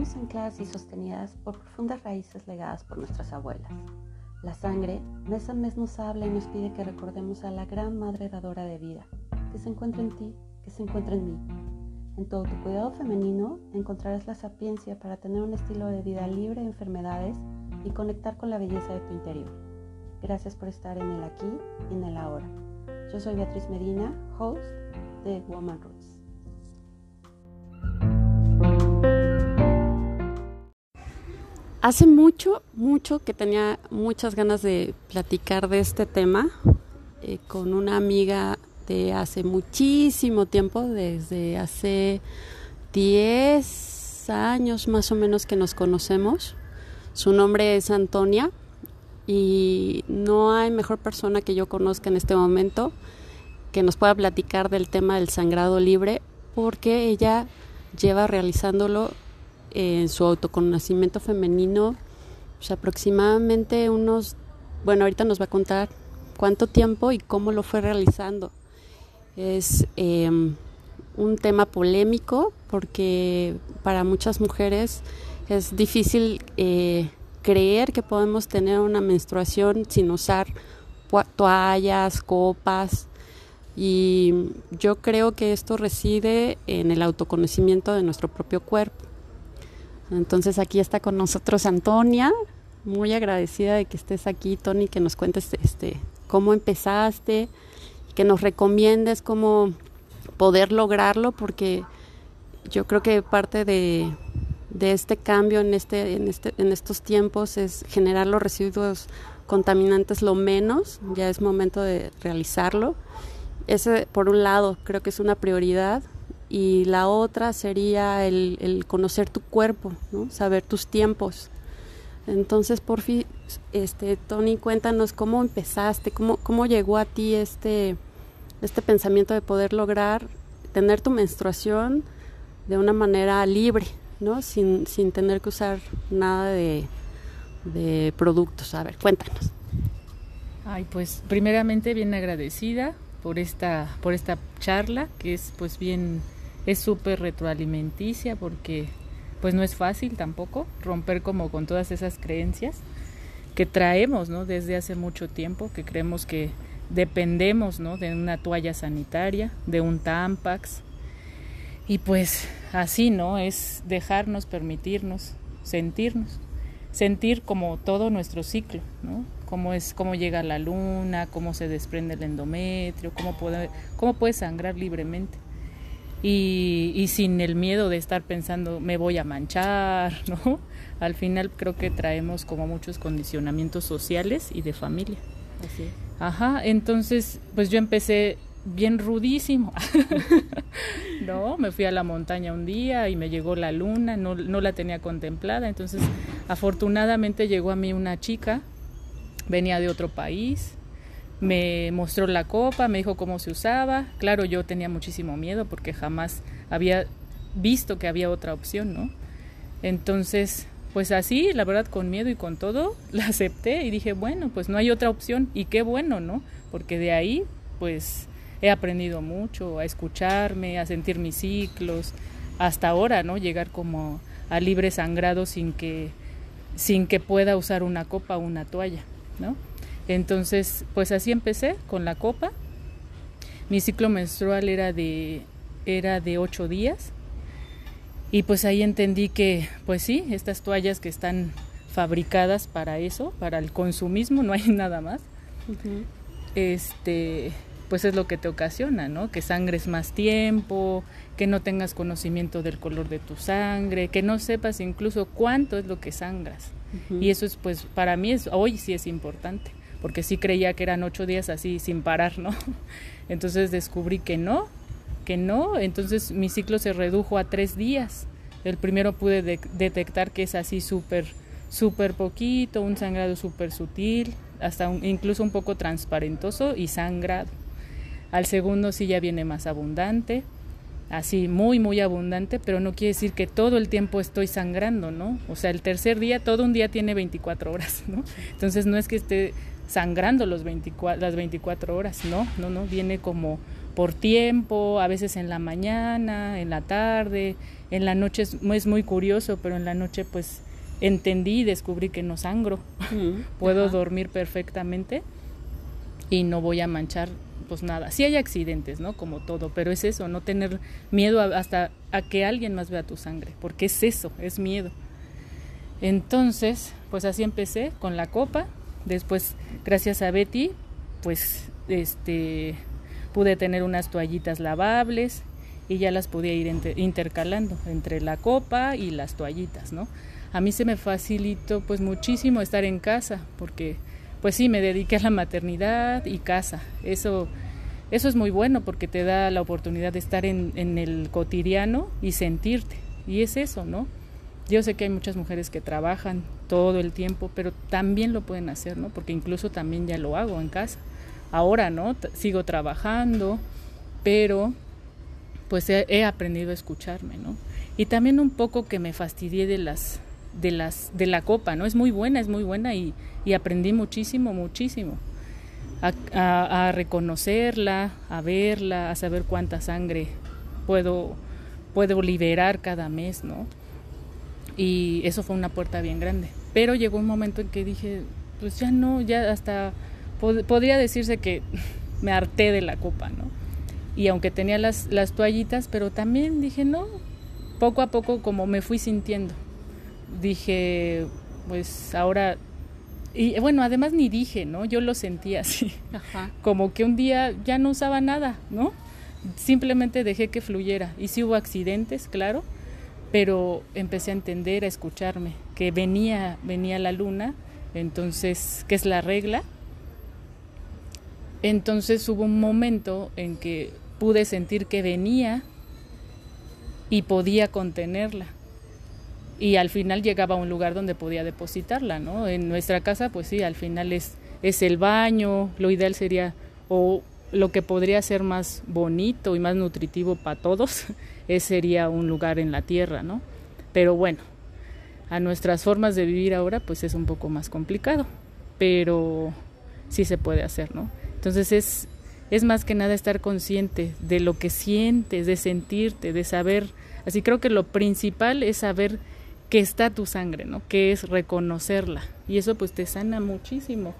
Estamos ancladas y sostenidas por profundas raíces legadas por nuestras abuelas. La sangre mes a mes nos habla y nos pide que recordemos a la gran madre dadora de vida, que se encuentra en ti, que se encuentra en mí. En todo tu cuidado femenino encontrarás la sapiencia para tener un estilo de vida libre de enfermedades y conectar con la belleza de tu interior. Gracias por estar en el aquí y en el ahora. Yo soy Beatriz Medina, host de Woman Roots. Hace mucho, mucho que tenía muchas ganas de platicar de este tema eh, con una amiga de hace muchísimo tiempo, desde hace 10 años más o menos que nos conocemos. Su nombre es Antonia y no hay mejor persona que yo conozca en este momento que nos pueda platicar del tema del sangrado libre porque ella lleva realizándolo en su autoconocimiento femenino, pues aproximadamente unos, bueno, ahorita nos va a contar cuánto tiempo y cómo lo fue realizando. Es em, un tema polémico porque para muchas mujeres es difícil eh, creer que podemos tener una menstruación sin usar toallas, copas. Y yo creo que esto reside en el autoconocimiento de nuestro propio cuerpo. Entonces aquí está con nosotros Antonia, muy agradecida de que estés aquí, Tony, que nos cuentes este cómo empezaste, que nos recomiendes cómo poder lograrlo, porque yo creo que parte de, este cambio en este, en este, en estos tiempos es generar los residuos contaminantes lo menos, ya es momento de realizarlo. Ese por un lado creo que es una prioridad y la otra sería el, conocer tu cuerpo, ¿no? saber tus tiempos. Entonces, por fin, este, Tony, cuéntanos cómo empezaste, cómo, cómo llegó a ti este, este pensamiento de poder lograr tener tu menstruación de una manera libre, ¿no? sin, sin tener que usar nada de, de productos. A ver, cuéntanos. Ay, pues primeramente bien agradecida por esta, por esta charla, que es pues bien es súper retroalimenticia porque pues no es fácil tampoco romper como con todas esas creencias que traemos ¿no? desde hace mucho tiempo, que creemos que dependemos ¿no? de una toalla sanitaria, de un Tampax. Y pues así, ¿no? Es dejarnos, permitirnos, sentirnos, sentir como todo nuestro ciclo, ¿no? Cómo es, cómo llega la luna, cómo se desprende el endometrio, cómo puede, cómo puede sangrar libremente y, sin el miedo de estar pensando me voy a manchar, ¿no? Al final creo que traemos como muchos condicionamientos sociales y de familia. Así. Ajá, entonces pues yo empecé bien rudísimo, ¿no? Me fui a la montaña un día y me llegó la luna, no, no la tenía contemplada, entonces afortunadamente llegó a mí una chica, venía de otro país, me mostró la copa, me dijo cómo se usaba. Claro, yo tenía muchísimo miedo porque jamás había visto que había otra opción, ¿no? Entonces, pues así, la verdad, con miedo y con todo, la acepté y dije, bueno, pues no hay otra opción y qué bueno, ¿no? Porque de ahí, pues he aprendido mucho a escucharme, a sentir mis ciclos, hasta ahora, ¿no? Llegar como a libre sangrado sin que, sin que pueda usar una copa o una toalla, ¿no? Entonces, pues así empecé con la copa. Mi ciclo menstrual era de era de ocho días y pues ahí entendí que, pues sí, estas toallas que están fabricadas para eso, para el consumismo, no hay nada más. Este, pues es lo que te ocasiona, ¿no? Que sangres más tiempo, que no tengas conocimiento del color de tu sangre, que no sepas incluso cuánto es lo que sangras. Y eso es, pues, para mí es, hoy sí es importante porque sí creía que eran ocho días así sin parar, ¿no? Entonces descubrí que no, que no, entonces mi ciclo se redujo a tres días. El primero pude detectar que es así súper, súper poquito, un sangrado súper sutil, hasta incluso un poco transparentoso y sangrado. Al segundo sí ya viene más abundante, así muy, muy abundante, pero no quiere decir que todo el tiempo estoy sangrando, ¿no? O sea, el tercer día, todo un día tiene 24 horas, ¿no? Entonces no es que esté sangrando los 24, las 24 horas, no, no, no, viene como por tiempo, a veces en la mañana, en la tarde, en la noche es, es muy curioso, pero en la noche pues entendí y descubrí que no sangro, puedo dormir perfectamente y no voy a manchar pues nada. Sí hay accidentes, ¿no? Como todo, pero es eso, no tener miedo hasta a que alguien más vea tu sangre, porque es eso, es miedo. Entonces, pues así empecé con la copa. Después, gracias a Betty, pues este pude tener unas toallitas lavables y ya las podía ir intercalando entre la copa y las toallitas, ¿no? A mí se me facilitó pues muchísimo estar en casa porque pues sí, me dediqué a la maternidad y casa. Eso, eso es muy bueno porque te da la oportunidad de estar en, en el cotidiano y sentirte. Y es eso, ¿no? Yo sé que hay muchas mujeres que trabajan todo el tiempo, pero también lo pueden hacer, ¿no? Porque incluso también ya lo hago en casa. Ahora, ¿no? sigo trabajando, pero pues he, aprendido a escucharme, ¿no? Y también un poco que me fastidié de las de las de la copa, ¿no? Es muy buena, es muy buena y, y aprendí muchísimo, muchísimo. A, a, reconocerla, a verla, a saber cuánta sangre puedo, puedo liberar cada mes, ¿no? Y eso fue una puerta bien grande. Pero llegó un momento en que dije, pues ya no, ya hasta podría decirse que me harté de la copa, ¿no? Y aunque tenía las, las toallitas, pero también dije, no, poco a poco como me fui sintiendo dije, pues ahora y bueno, además ni dije, ¿no? Yo lo sentía así. Como que un día ya no usaba nada, ¿no? Simplemente dejé que fluyera. Y sí hubo accidentes, claro, pero empecé a entender, a escucharme, que venía, venía la luna, entonces, ¿qué es la regla? Entonces hubo un momento en que pude sentir que venía y podía contenerla y al final llegaba a un lugar donde podía depositarla, ¿no? En nuestra casa, pues sí, al final es, es el baño, lo ideal sería, o lo que podría ser más bonito y más nutritivo para todos, es, sería un lugar en la tierra, ¿no? Pero bueno, a nuestras formas de vivir ahora, pues es un poco más complicado, pero sí se puede hacer, ¿no? Entonces es, es más que nada estar consciente de lo que sientes, de sentirte, de saber, así creo que lo principal es saber que está tu sangre, ¿no? Que es reconocerla. Y eso pues te sana muchísimo,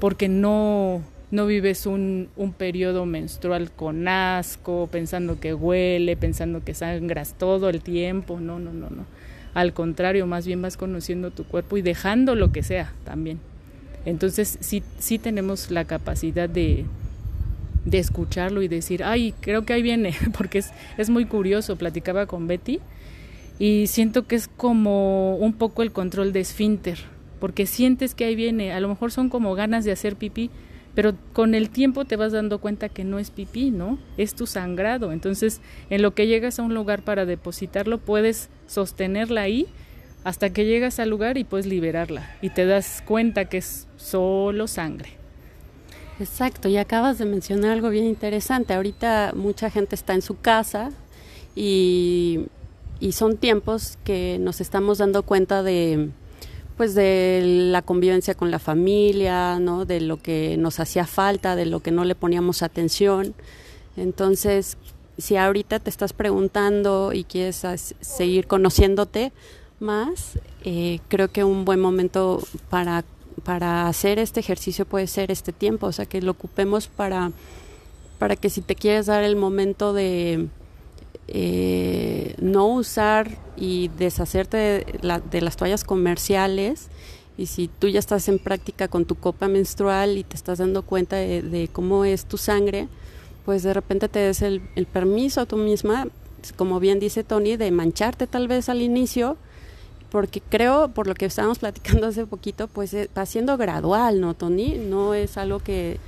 porque no, no vives un, un periodo menstrual con asco, pensando que huele, pensando que sangras todo el tiempo. No, no, no, no. Al contrario, más bien vas conociendo tu cuerpo y dejando lo que sea también. Entonces sí, sí tenemos la capacidad de, de escucharlo y decir, ay, creo que ahí viene, porque es, es muy curioso. Platicaba con Betty y siento que es como un poco el control de esfínter, porque sientes que ahí viene, a lo mejor son como ganas de hacer pipí, pero con el tiempo te vas dando cuenta que no es pipí, ¿no? Es tu sangrado. Entonces, en lo que llegas a un lugar para depositarlo, puedes sostenerla ahí hasta que llegas al lugar y puedes liberarla y te das cuenta que es solo sangre. Exacto, y acabas de mencionar algo bien interesante. Ahorita mucha gente está en su casa y y son tiempos que nos estamos dando cuenta de pues de la convivencia con la familia, ¿no? De lo que nos hacía falta, de lo que no le poníamos atención. Entonces, si ahorita te estás preguntando y quieres seguir conociéndote más, eh, creo que un buen momento para, para hacer este ejercicio puede ser este tiempo, o sea, que lo ocupemos para, para que si te quieres dar el momento de eh, no usar y deshacerte de, las toallas comerciales y si tú ya estás en práctica con tu copa menstrual y te estás dando cuenta de, cómo es tu sangre, pues de repente te des el, permiso a tú misma, como bien dice Tony, de mancharte tal vez al inicio, porque creo, por lo que estábamos platicando hace poquito, pues eh, va siendo gradual, ¿no, Tony? No es algo que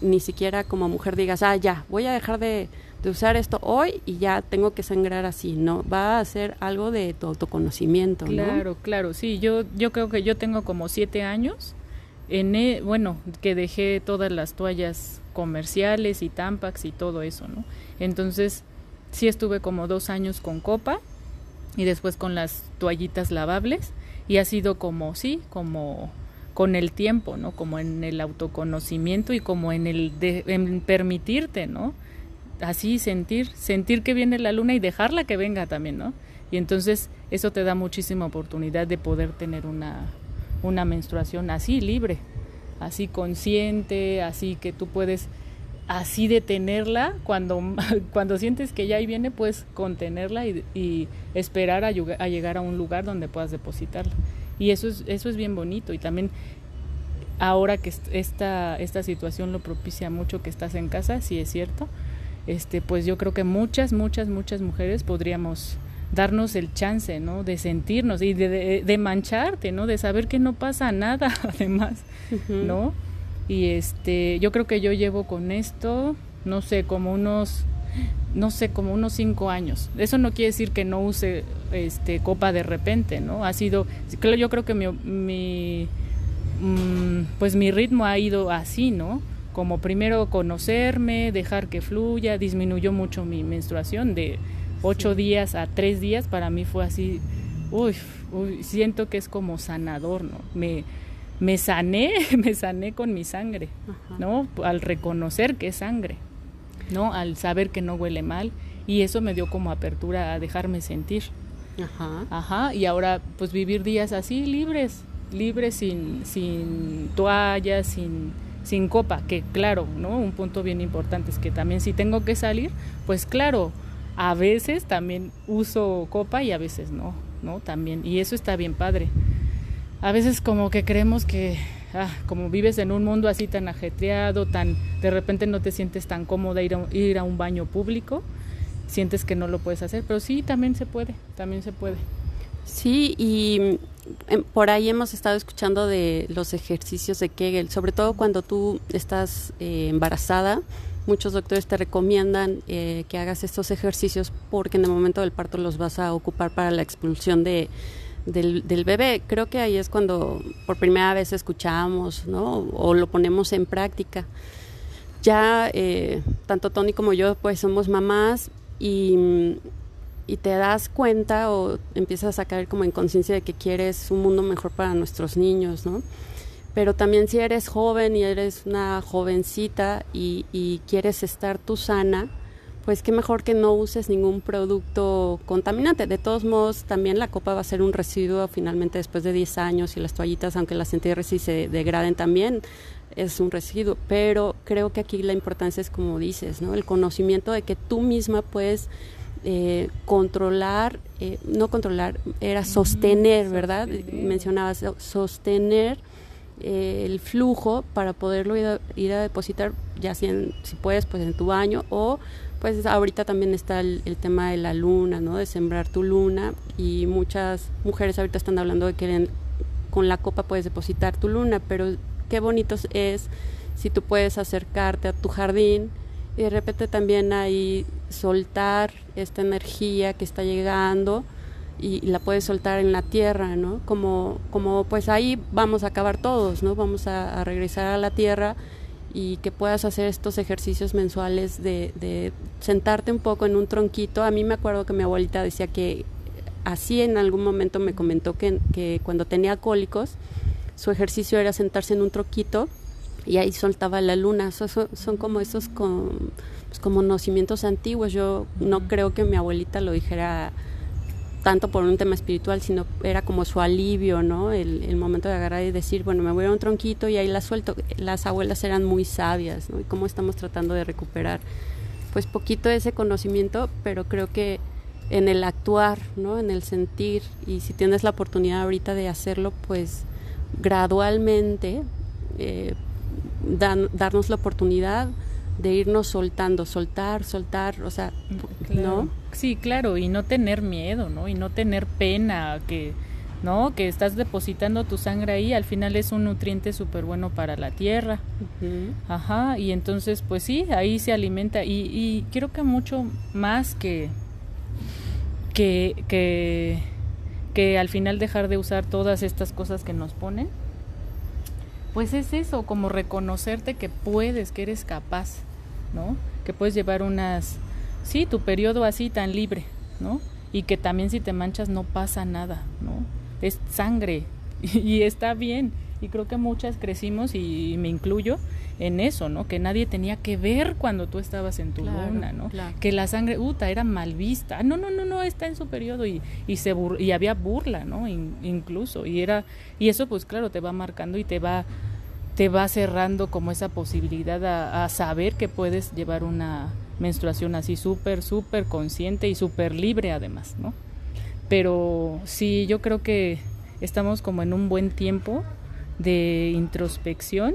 ni siquiera como mujer digas, ah, ya, voy a dejar de de usar esto hoy y ya tengo que sangrar así, ¿no? Va a ser algo de tu autoconocimiento, Claro, claro, sí, yo, yo creo que yo tengo como siete años, en e, bueno, que dejé todas las toallas comerciales y tampax y todo eso, ¿no? Entonces, sí estuve como dos años con copa y después con las toallitas lavables y ha sido como, sí, como con el tiempo, ¿no? Como en el autoconocimiento y como en el de, en permitirte, ¿no? Así sentir, sentir que viene la luna y dejarla que venga también, ¿no? Y entonces eso te da muchísima oportunidad de poder tener una, una menstruación así libre, así consciente, así que tú puedes así detenerla cuando, cuando sientes que ya ahí viene, puedes contenerla y, esperar a, llegar a un lugar donde puedas depositarla. Y eso es, eso es bien bonito y también ahora que esta, esta situación lo propicia mucho que estás en casa, sí es cierto, este, pues yo creo que muchas, muchas, muchas mujeres podríamos darnos el chance, ¿no? De sentirnos y de, de, mancharte, ¿no? De saber que no pasa nada, además, ¿no? Y este, yo creo que yo llevo con esto, no sé, como unos, no sé, como unos cinco años. Eso no quiere decir que no use este copa de repente, ¿no? Ha sido, yo creo que mi, mi mm, pues mi ritmo ha ido así, ¿no? Como primero conocerme, dejar que fluya, disminuyó mucho mi menstruación de ocho días a tres días, para mí fue así, uy, uy, siento que es como sanador, ¿no? Me, me sané, me sané con mi sangre, ¿no? Al reconocer que es sangre, ¿no? Al saber que no huele mal y eso me dio como apertura a dejarme sentir. Ajá. Ajá, y ahora pues vivir días así libres, libres sin sin toallas, sin sin copa, que claro, ¿no? Un punto bien importante es que también si tengo que salir, pues claro, a veces también uso copa y a veces no, ¿no? También y eso está bien padre a veces como que creemos que ah, como vives en un mundo así tan ajetreado, tan de repente no te sientes tan cómoda ir a, ir a un baño público, sientes que no lo puedes hacer, pero sí, también se puede, también se puede. Sí, y em, por ahí hemos estado escuchando de los ejercicios de Kegel, sobre todo cuando tú estás eh, embarazada, muchos doctores te recomiendan eh, que hagas estos ejercicios porque en el momento del parto los vas a ocupar para la expulsión de del, bebé. Creo que ahí es cuando por primera vez escuchamos, ¿no? O lo ponemos en práctica. Ya eh, tanto Tony como yo, pues somos mamás y, y, te das cuenta o empiezas a caer como en conciencia de que quieres un mundo mejor para nuestros niños, ¿no? Pero también si eres joven y eres una jovencita y, quieres estar tú sana, pues qué mejor que no uses ningún producto contaminante. De todos modos, también la copa va a ser un residuo finalmente después de 10 años y las toallitas, aunque las entierres y se degraden también, es un residuo. Pero creo que aquí la importancia es como dices, ¿no? El conocimiento de que tú misma puedes eh, controlar, eh, no controlar, era sostener, ¿verdad? Mencionabas, sostener eh, el flujo para poderlo ir a, ir a depositar, ya si, si puedes, pues en tu baño o pues ahorita también está el, tema de la luna, ¿no? De sembrar tu luna y muchas mujeres ahorita están hablando de que con la copa puedes depositar tu luna, pero qué bonito es si tú puedes acercarte a tu jardín y de repente también ahí soltar esta energía que está llegando y, la puedes soltar en la tierra, ¿no? Como, como pues ahí vamos a acabar todos, ¿no? Vamos a regresar a la tierra y que puedas hacer estos ejercicios mensuales de, de, sentarte un poco en un tronquito. A mí me acuerdo que mi abuelita decía que así en algún momento me comentó que, que cuando tenía cólicos, su ejercicio era sentarse en un tronquito y ahí soltaba la luna. son, son como esos con, pues conocimientos antiguos. Yo no creo que mi abuelita lo dijera tanto por un tema espiritual, sino era como su alivio, ¿no? El, momento de agarrar y decir, bueno, me voy a un tronquito y ahí la suelto. Las abuelas eran muy sabias, ¿no? Y cómo estamos tratando de recuperar, pues poquito ese conocimiento, pero creo que en el actuar, ¿no? En el sentir, y si tienes la oportunidad ahorita de hacerlo, pues gradualmente eh, darnos la oportunidad de irnos soltando, soltar, soltar, o sea, ¿no? Sí, claro, y no tener miedo, ¿no? Y no tener pena, que, ¿no? Que estás depositando tu sangre ahí, al final es un nutriente súper bueno para la tierra. Ajá, y entonces, pues sí, ahí se alimenta. Y, y creo que mucho más que, que, que, que al final dejar de usar todas estas cosas que nos ponen, pues es eso, como reconocerte que puedes, que eres capaz. ¿no? Que puedes llevar unas, sí, tu periodo así tan libre, ¿no? Y que también si te manchas no pasa nada, ¿no? Es sangre y está bien. Y creo que muchas crecimos y me incluyo en eso, ¿no? Que nadie tenía que ver cuando tú estabas en tu luna, ¿no? Que la sangre, uta, era mal vista. Ah, no, no, no, no, está en su periodo y, y se y había burla, ¿no? incluso y era y eso pues claro te va marcando y te va te va cerrando como esa posibilidad a, a saber que puedes llevar una menstruación así súper, súper consciente y súper libre además, ¿no? Pero sí, yo creo que estamos como en un buen tiempo de introspección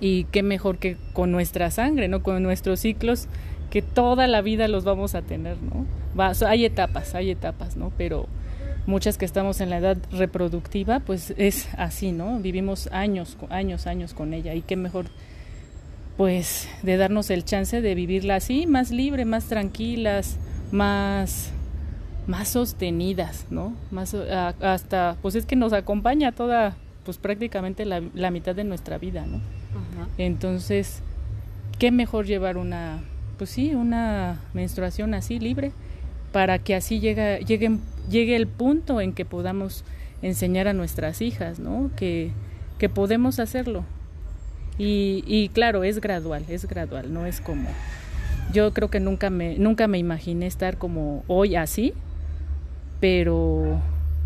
y qué mejor que con nuestra sangre, ¿no? Con nuestros ciclos que toda la vida los vamos a tener, ¿no? Va, hay etapas, hay etapas, ¿no? Pero muchas que estamos en la edad reproductiva, pues es así, ¿no? Vivimos años, años, años con ella y qué mejor pues de darnos el chance de vivirla así, más libre, más tranquilas, más más sostenidas, ¿no? Más hasta pues es que nos acompaña toda pues prácticamente la, la mitad de nuestra vida, ¿no? Entonces, ¿qué mejor llevar una, pues sí, una menstruación así libre para que así llegue, llegue, llegue el punto en que podamos enseñar a nuestras hijas, ¿no? Que, que podemos hacerlo. Y, y claro, es gradual, es gradual, no es como... Yo creo que nunca me, nunca me imaginé estar como hoy así, pero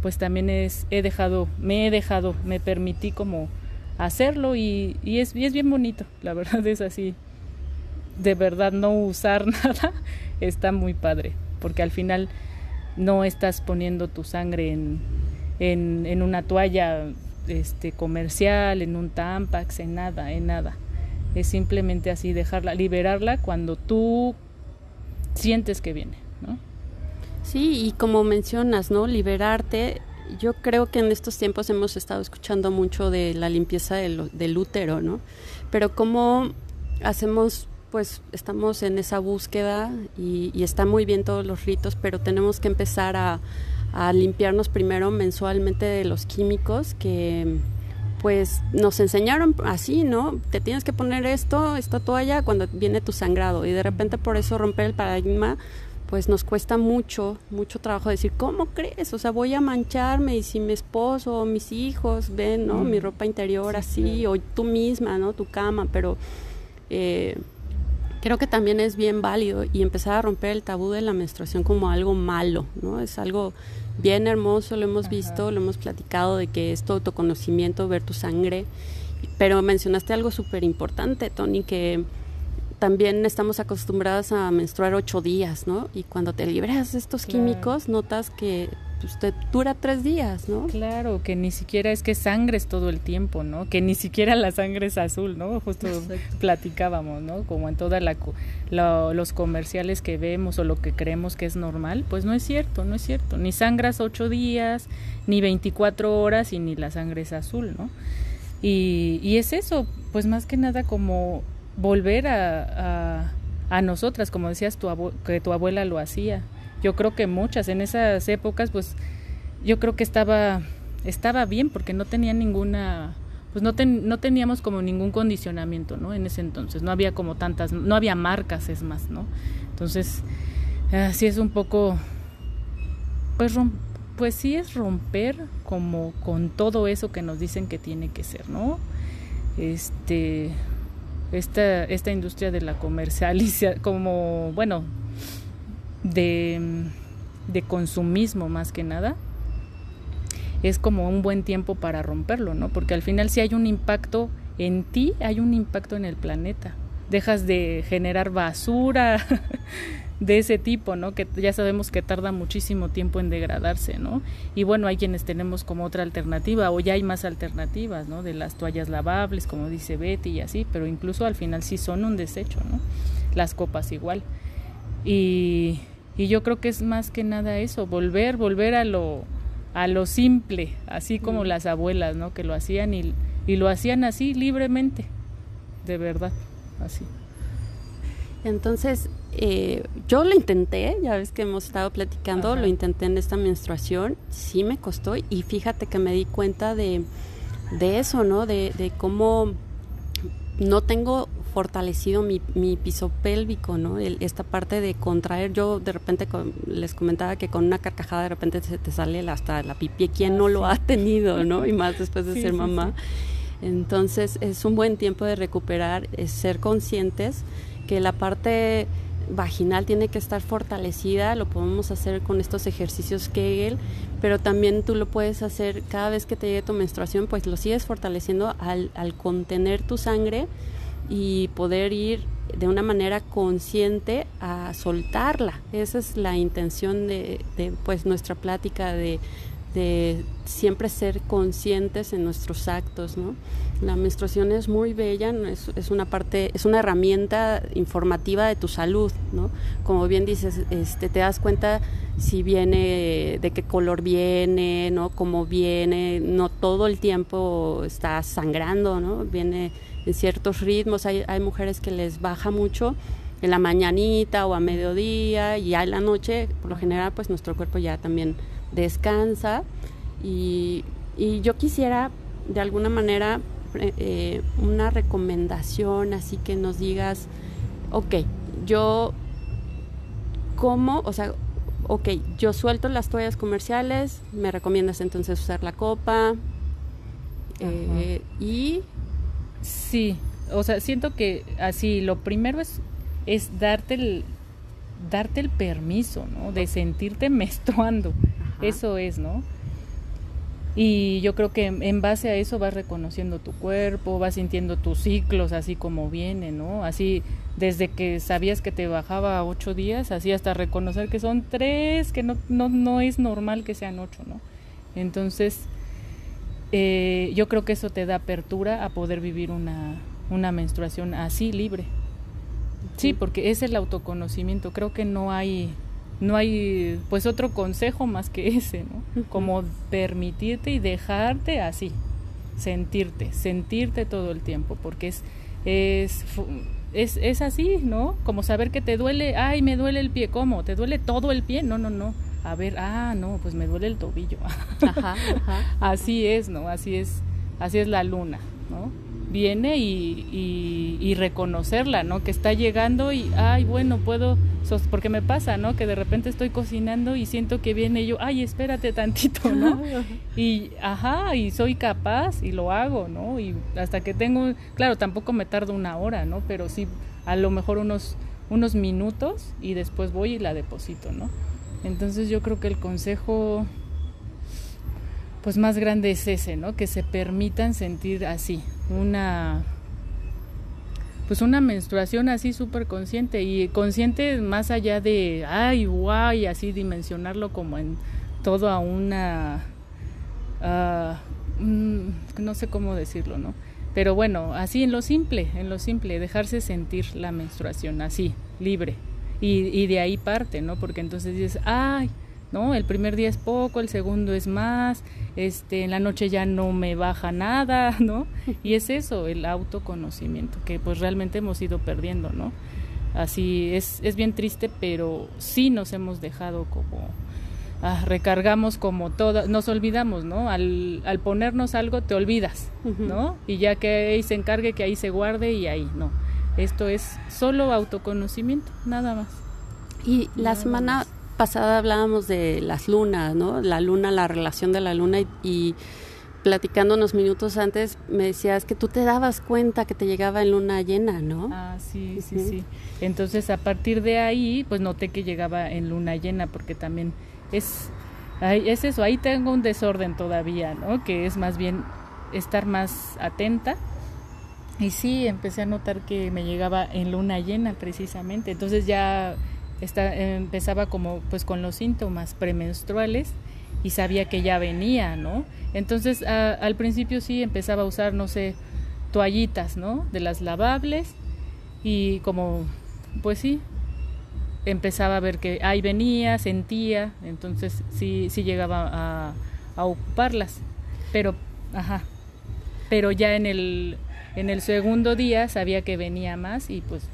pues también es, he dejado, me he dejado, me permití como hacerlo y, y, es, es bien bonito, la verdad es así. De verdad no usar nada está muy padre, porque al final no estás poniendo tu sangre en, en, en una toalla este, comercial, en un tampax, en nada, en nada. Es simplemente así dejarla, liberarla cuando tú sientes que viene, ¿no? Sí, y como mencionas, ¿no? Liberarte yo creo que en estos tiempos hemos estado escuchando mucho de la limpieza del, útero, ¿no? Pero cómo hacemos, pues estamos en esa búsqueda y, y, está muy bien todos los ritos, pero tenemos que empezar a, a limpiarnos primero mensualmente de los químicos que pues nos enseñaron así, ¿no? Te tienes que poner esto, esta toalla cuando viene tu sangrado y de repente por eso romper el paradigma pues nos cuesta mucho, mucho trabajo decir, ¿cómo crees? O sea, voy a mancharme y si mi esposo o mis hijos ven, ¿no? Mi ropa interior así, o tú misma, ¿no? Tu cama, pero eh, creo que también es bien válido y empezar a romper el tabú de la menstruación como algo malo, ¿no? Es algo bien hermoso, lo hemos visto, lo hemos platicado de que es tu autoconocimiento, ver tu sangre, pero mencionaste algo súper importante, Tony, que también estamos acostumbradas a menstruar ocho días, ¿no? Y cuando te libras de estos químicos, notas que pues, te dura tres días, ¿no? Claro, que ni siquiera es que sangres todo el tiempo, ¿no? Que ni siquiera la sangre es azul, ¿no? Justo platicábamos, ¿no? Como en todos los comerciales que vemos o lo que creemos que es normal, pues no es cierto, no es cierto. Ni sangras ocho días, ni 24 horas y ni la sangre es azul, ¿no? Y, y es eso, pues más que nada como volver a, a, nosotras, como decías tu que tu abuela lo hacía. Yo creo que muchas en esas épocas, pues yo creo que estaba estaba bien porque no tenía ninguna pues no, no teníamos como ningún condicionamiento, ¿no? En ese entonces, no había como tantas, no había marcas, es más, ¿no? Entonces, así es un poco, pues, pues sí es romper como con todo eso que nos dicen que tiene que ser, ¿no? Este, esta, esta industria de la comercialización, como, bueno, de, de consumismo más que nada, es como un buen tiempo para romperlo, ¿no? Porque al final si hay un impacto en ti, hay un impacto en el planeta. Dejas de generar basura, de ese tipo, ¿no? Que ya sabemos que tarda muchísimo tiempo en degradarse, ¿no? Y bueno, hay quienes tenemos como otra alternativa o ya hay más alternativas, ¿no? De las toallas lavables, como dice Betty y así, pero incluso al final sí son un desecho, ¿no? Las copas igual. Y, y yo creo que es más que nada eso, volver, volver a lo a lo simple, así como mm. las abuelas, ¿no? Que lo hacían y, y lo hacían así libremente, de verdad, así. Entonces, eh, yo lo intenté, ya ves que hemos estado platicando, lo intenté en esta menstruación, sí me costó y fíjate que me di cuenta de, de eso, ¿no? De, de cómo no tengo fortalecido mi, mi piso pélvico, ¿no? esta parte de contraer, yo de repente les comentaba que con una carcajada de repente se te sale hasta la pipi, ¿quién no lo ha tenido, no? Y más después de ser mamá. Entonces es un buen tiempo de recuperar, es ser conscientes que la parte vaginal tiene que estar fortalecida, lo podemos hacer con estos ejercicios Kegel, pero también tú lo puedes hacer cada vez que te llegue tu menstruación, pues lo sigues fortaleciendo al, al contener tu sangre y poder ir de una manera consciente a soltarla. Esa es la intención de, de pues nuestra plática de de siempre ser conscientes en nuestros actos, ¿no? La menstruación es muy bella, es, es, una parte, es una herramienta informativa de tu salud, ¿no? Como bien dices, este, te das cuenta si viene, de qué color viene, ¿no? Cómo viene, no todo el tiempo está sangrando, ¿no? Viene en ciertos ritmos, hay, hay mujeres que les baja mucho en la mañanita o a mediodía y ya en la noche, por lo general, pues nuestro cuerpo ya también descansa y, yo quisiera de alguna manera eh, eh, una recomendación, así que nos digas, ok, yo como, o sea, ok, yo suelto las toallas comerciales, me recomiendas entonces usar la copa eh, y... Sí, o sea, siento que así, lo primero es, es darte el, darte el permiso, ¿no? De sentirte menstruando. Eso es, ¿no? Y yo creo que en base a eso vas reconociendo tu cuerpo, vas sintiendo tus ciclos así como vienen, ¿no? Así desde que sabías que te bajaba ocho días, así hasta reconocer que son tres, que no, no, no es normal que sean ocho, ¿no? Entonces, eh, yo creo que eso te da apertura a poder vivir una, una menstruación así libre. Sí, porque es el autoconocimiento. Creo que no hay no hay pues otro consejo más que ese, ¿no? Como permitirte y dejarte así, sentirte, sentirte todo el tiempo, porque es, es, es, es así, ¿no? Como saber que te duele, ay, me duele el pie, ¿cómo? ¿Te duele todo el pie? No, no, no. A ver, ah, no, pues me duele el tobillo. Ajá, ajá. así es, ¿no? Así es, así es la luna, ¿no? Viene y, y, reconocerla, ¿no? Que está llegando y, ay, bueno, puedo, porque me pasa, ¿no? Que de repente estoy cocinando y siento que viene yo, ay, espérate tantito, ¿no? y, ajá, y soy capaz y lo hago, ¿no? Y hasta que tengo, claro, tampoco me tardo una hora, ¿no? Pero sí, a lo mejor unos, unos minutos y después voy y la deposito, ¿no? Entonces yo creo que el consejo pues más grande es ese, ¿no? Que se permitan sentir así, una pues una menstruación así súper consciente y consciente más allá de ay guay así dimensionarlo como en todo a una uh, no sé cómo decirlo no pero bueno así en lo simple en lo simple dejarse sentir la menstruación así libre. Y, y de ahí parte no porque entonces dices ay ¿no? El primer día es poco, el segundo es más, este, en la noche ya no me baja nada, ¿no? Y es eso, el autoconocimiento, que pues realmente hemos ido perdiendo, ¿no? Así es, es bien triste, pero sí nos hemos dejado como, ah, recargamos como todas, nos olvidamos, ¿no? Al, al ponernos algo te olvidas, ¿no? Y ya que ahí se encargue, que ahí se guarde y ahí, no. Esto es solo autoconocimiento, nada más. Y la semana pasada hablábamos de las lunas, ¿no? La luna, la relación de la luna y, platicando unos minutos antes me decías que tú te dabas cuenta que te llegaba en luna llena, ¿no? Ah, sí, sí, sí. Entonces a partir de ahí, pues noté que llegaba en luna llena porque también es, es eso, ahí tengo un desorden todavía, ¿no? Que es más bien estar más atenta. Y sí, empecé a notar que me llegaba en luna llena precisamente. Entonces ya empezaba como pues con los síntomas premenstruales y sabía que ya venía, ¿no? Entonces al principio sí empezaba a usar, no sé, toallitas, ¿no? De las lavables y como, pues sí, empezaba a ver que ahí venía, sentía, entonces sí, sí llegaba a, a ocuparlas, pero, ajá, pero ya en el, en el segundo día sabía que venía más y pues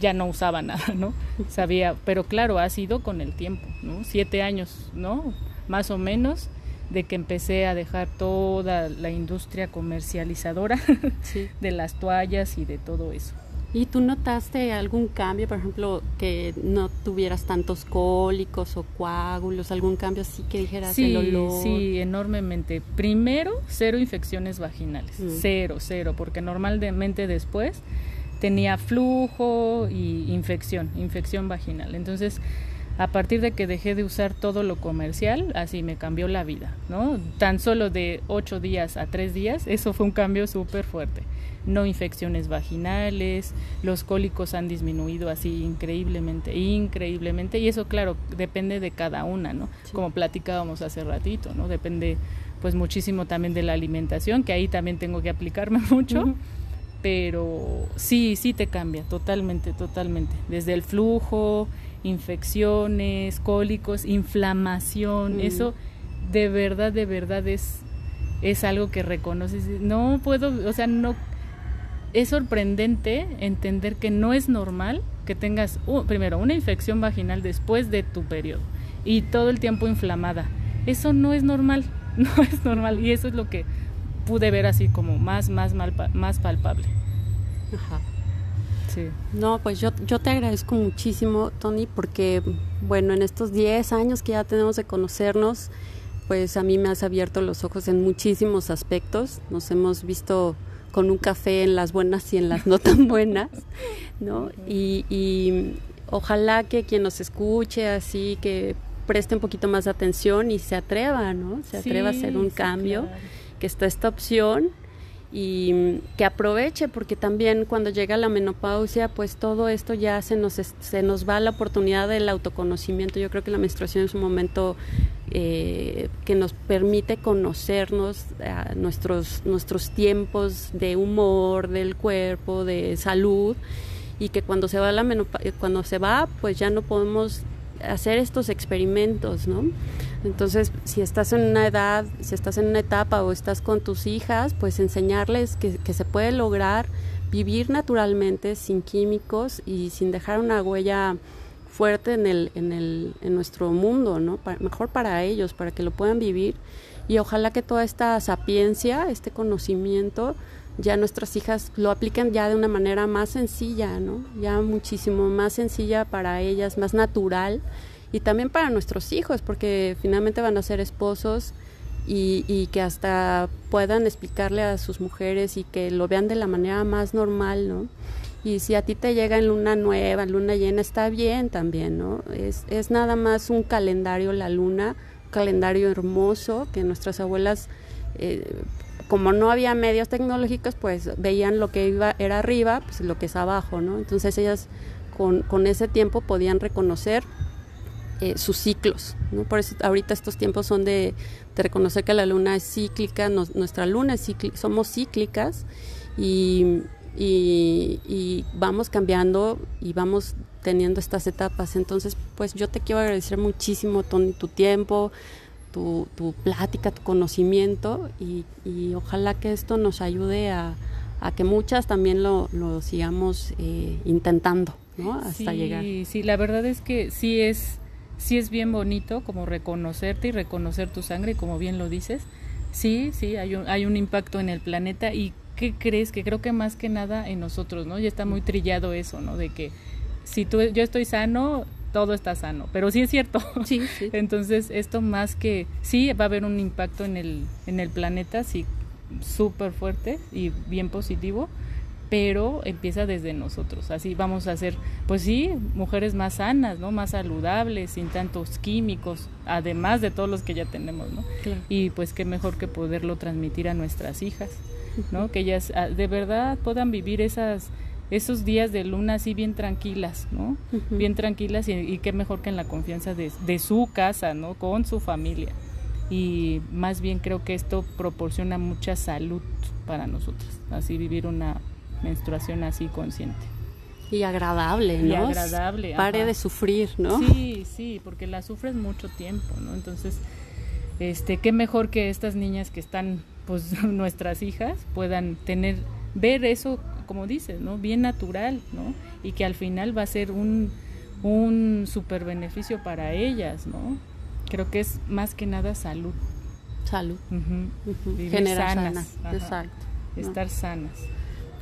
ya no usaba nada, ¿no? Sabía, pero claro, ha sido con el tiempo, ¿no? Siete años, ¿no? Más o menos, de que empecé a dejar toda la industria comercializadora de las toallas y de todo eso. ¿Y tú notaste algún cambio, por ejemplo, que no tuvieras tantos cólicos o coágulos, algún cambio así que dijeras sí, el olor? Sí, enormemente. Primero, cero infecciones vaginales, mm. cero, cero, porque normalmente después tenía flujo y infección, infección vaginal. Entonces, a partir de que dejé de usar todo lo comercial, así me cambió la vida, ¿no? Tan solo de ocho días a tres días, eso fue un cambio súper fuerte. No infecciones vaginales, los cólicos han disminuido así increíblemente, increíblemente, y eso claro, depende de cada una, ¿no? Como platicábamos hace ratito, ¿no? Depende pues muchísimo también de la alimentación, que ahí también tengo que aplicarme mucho. Pero sí, sí te cambia, totalmente, totalmente. Desde el flujo, infecciones, cólicos, inflamación, mm. eso de verdad, de verdad es, es algo que reconoces. No puedo, o sea, no, es sorprendente entender que no es normal que tengas, primero, una infección vaginal después de tu periodo y todo el tiempo inflamada. Eso no es normal, no es normal y eso es lo que pude ver así como más, más, mal, más palpable. Ajá. No, pues yo, yo te agradezco muchísimo, Tony, porque, bueno, en estos 10 años que ya tenemos de conocernos, pues a mí me has abierto los ojos en muchísimos aspectos. Nos hemos visto con un café en las buenas y en las no tan buenas, ¿no? Y, y ojalá que quien nos escuche así, que preste un poquito más de atención y se atreva, ¿no? Se atreva a hacer un cambio, que está esta opción y que aproveche porque también cuando llega la menopausia pues todo esto ya se nos se nos va la oportunidad del autoconocimiento yo creo que la menstruación es un momento eh, que nos permite conocernos a nuestros nuestros tiempos de humor del cuerpo de salud y que cuando se va la cuando se va pues ya no podemos hacer estos experimentos, ¿no? Entonces, si estás en una edad, si estás en una etapa o estás con tus hijas, pues enseñarles que, se puede lograr vivir naturalmente, sin químicos y sin dejar una huella fuerte en, el, en, el, en nuestro mundo, ¿no? mejor para ellos, para que lo puedan vivir. Y ojalá que toda esta sapiencia, este conocimiento, ya nuestras hijas lo apliquen ya de una manera más sencilla, ¿no? Ya muchísimo más sencilla para ellas, más natural y también para nuestros hijos, porque finalmente van a ser esposos y, que hasta puedan explicarle a sus mujeres y que lo vean de la manera más normal, ¿no? Y si a ti te llega en luna nueva, luna llena, está bien también, ¿no? Es, es nada más un calendario la luna, un calendario hermoso que nuestras abuelas eh, como no había medios tecnológicos, pues veían lo que iba, era arriba, pues lo que es abajo, ¿no? Entonces ellas con, con ese tiempo podían reconocer eh, sus ciclos, ¿no? Por eso ahorita estos tiempos son de, de reconocer que la luna es cíclica, nuestra luna es cíclica, somos cíclicas y, y, y, vamos cambiando y vamos teniendo estas etapas. Entonces, pues yo te quiero agradecer muchísimo, Tony, tu tiempo, tu, plática, tu conocimiento y, ojalá que esto nos ayude a, que muchas también lo, sigamos eh, intentando, ¿no? Hasta llegar. Sí, la verdad es que sí es, sí es bien bonito como reconocerte y reconocer tu sangre, como bien lo dices. Sí, sí, hay un, hay un impacto en el planeta y ¿qué crees? Que creo que más que nada en nosotros, ¿no? Ya está muy trillado eso, ¿no? De que si tú, yo estoy sano, todo está sano, pero sí es cierto. Sí, sí. Entonces, esto más que, sí, va a haber un impacto en el, en el planeta, sí, súper fuerte y bien positivo, pero empieza desde nosotros. Así vamos a ser, pues sí, mujeres más sanas, ¿no? Más saludables, sin tantos químicos, además de todos los que ya tenemos, ¿no? Y pues qué mejor que poderlo transmitir a nuestras hijas, ¿no? Que ellas ah, de verdad puedan vivir esas esos días de luna así bien tranquilas, ¿no? Bien tranquilas y, qué mejor que en la confianza de, de, su casa, ¿no? Con su familia. Y más bien creo que esto proporciona mucha salud para nosotros, así vivir una menstruación así consciente. Y agradable, ¿no? Y agradable. Pare de sufrir, ¿no? Sí, sí, porque la sufres mucho tiempo, ¿no? Entonces, este, qué mejor que estas niñas que están, pues, nuestras hijas, puedan tener, ver eso como dices, ¿no? Bien natural, ¿no? Y que al final va a ser un, un super beneficio para ellas, ¿no? Creo que es más que nada salud. Salud. Vivir sanas. Exacto. Estar sanas.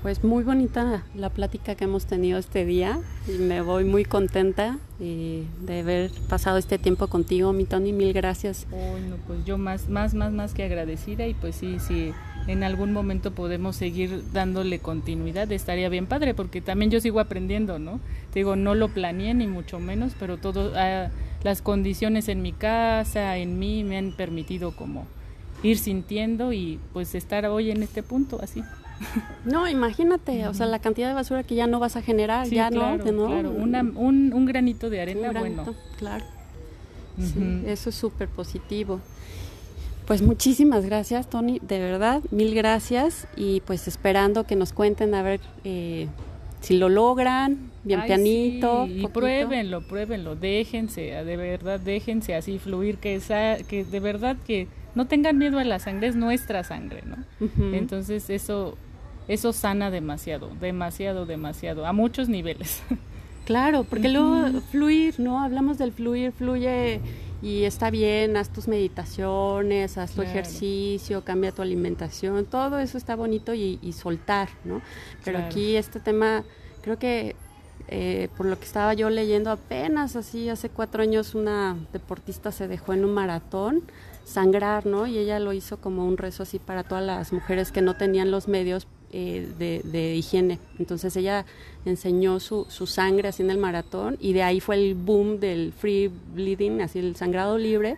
Pues muy bonita la plática que hemos tenido este día y me voy muy contenta de haber pasado este tiempo contigo, mi Tony, mil gracias. Bueno, pues yo más, más, más, más que agradecida y pues sí, sí, en algún momento podemos seguir dándole continuidad, estaría bien padre, porque también yo sigo aprendiendo, ¿no? Te digo, no lo planeé ni mucho menos, pero todo, ah, las condiciones en mi casa, en mí, me han permitido como ir sintiendo y pues estar hoy en este punto así. No, imagínate, o sea, la cantidad de basura que ya no vas a generar, ya no, Claro, un, un, granito de arena, bueno. Claro. eso es súper positivo. Pues muchísimas gracias, Tony, de verdad, mil gracias y pues esperando que nos cuenten a ver eh, si lo logran, bien pianito. y pruébenlo, pruébenlo, déjense, de verdad, déjense así fluir, que, esa, que de verdad que no tengan miedo a la sangre, es nuestra sangre, ¿no? Entonces eso, eso sana demasiado, demasiado, demasiado, a muchos niveles. Claro, porque luego fluir, ¿no? Hablamos del fluir, fluye y está bien, haz tus meditaciones, haz tu ejercicio, cambia tu alimentación, todo eso está bonito y, soltar, ¿no? Pero aquí este tema, creo que eh, por lo que estaba yo leyendo apenas así, hace cuatro años una deportista se dejó en un maratón sangrar, ¿no? Y ella lo hizo como un rezo así para todas las mujeres que no tenían los medios eh, de, higiene. Entonces ella enseñó su, su, sangre así en el maratón y de ahí fue el boom del free bleeding, así el sangrado libre.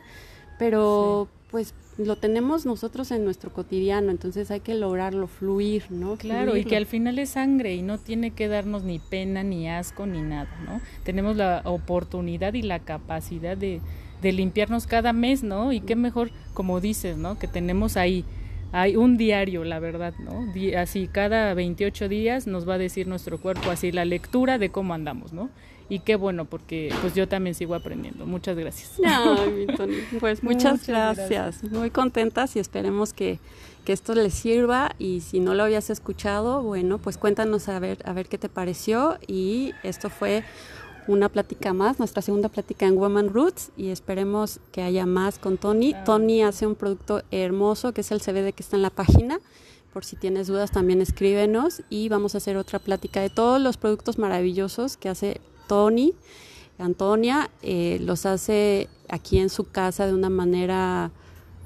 Pero pues lo tenemos nosotros en nuestro cotidiano, entonces hay que lograrlo, fluir, ¿no? Claro, y que al final es sangre y no tiene que darnos ni pena, ni asco, ni nada, ¿no? Tenemos la oportunidad y la capacidad de, de limpiarnos cada mes, ¿no? Y qué mejor, como dices, ¿no? Que tenemos ahí hay un diario, la verdad, ¿no? así cada 28 días nos va a decir nuestro cuerpo así la lectura de cómo andamos, ¿no? Y qué bueno, porque pues yo también sigo aprendiendo. Muchas gracias. pues muchas, gracias. Muy contentas y esperemos que, que, esto les sirva y si no lo habías escuchado, bueno, pues cuéntanos a ver, a ver qué te pareció y esto fue una plática más, nuestra segunda plática en Woman Roots y esperemos que haya más con Tony. Tony hace un producto hermoso que es el CBD que está en la página. Por si tienes dudas también escríbenos y vamos a hacer otra plática de todos los productos maravillosos que hace Tony. Antonia eh, los hace aquí en su casa de una manera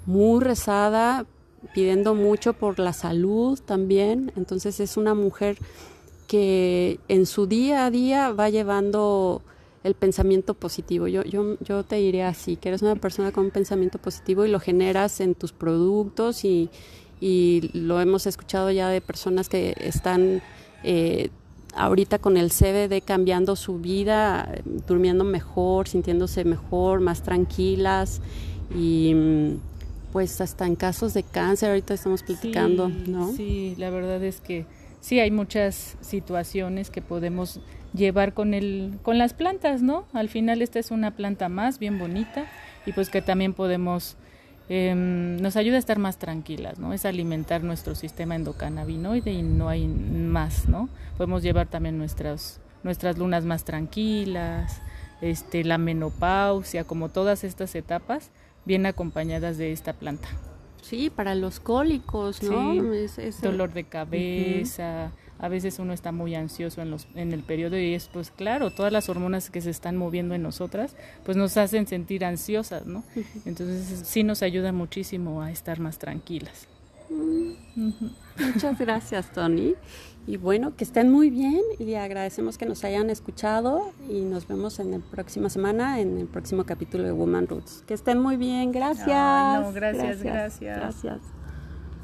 muy rezada, pidiendo mucho por la salud también. Entonces es una mujer que en su día a día va llevando el pensamiento positivo. Yo, yo, yo te diría así, que eres una persona con un pensamiento positivo y lo generas en tus productos y, y lo hemos escuchado ya de personas que están eh, ahorita con el CBD cambiando su vida, durmiendo mejor, sintiéndose mejor, más tranquilas y pues hasta en casos de cáncer ahorita estamos platicando, ¿no? Sí, la verdad es que sí hay muchas situaciones que podemos llevar con el con las plantas, ¿no? Al final esta es una planta más bien bonita y pues que también podemos em, nos ayuda a estar más tranquilas, ¿no? Es alimentar nuestro sistema endocannabinoide y no hay más, ¿no? Podemos llevar también nuestras nuestras lunas más tranquilas, este la menopausia, como todas estas etapas bien acompañadas de esta planta. Sí, para los cólicos, ¿no? Dolor de cabeza. A veces uno está muy ansioso en, los, en el periodo y es, pues claro, todas las hormonas que se están moviendo en nosotras, pues nos hacen sentir ansiosas, ¿no? Entonces sí nos ayuda muchísimo a estar más tranquilas. Muchas gracias, Tony. Y bueno, que estén muy bien y agradecemos que nos hayan escuchado y nos vemos en la próxima semana en el próximo capítulo de Woman Roots. Que estén muy bien, gracias. no, gracias. gracias. gracias.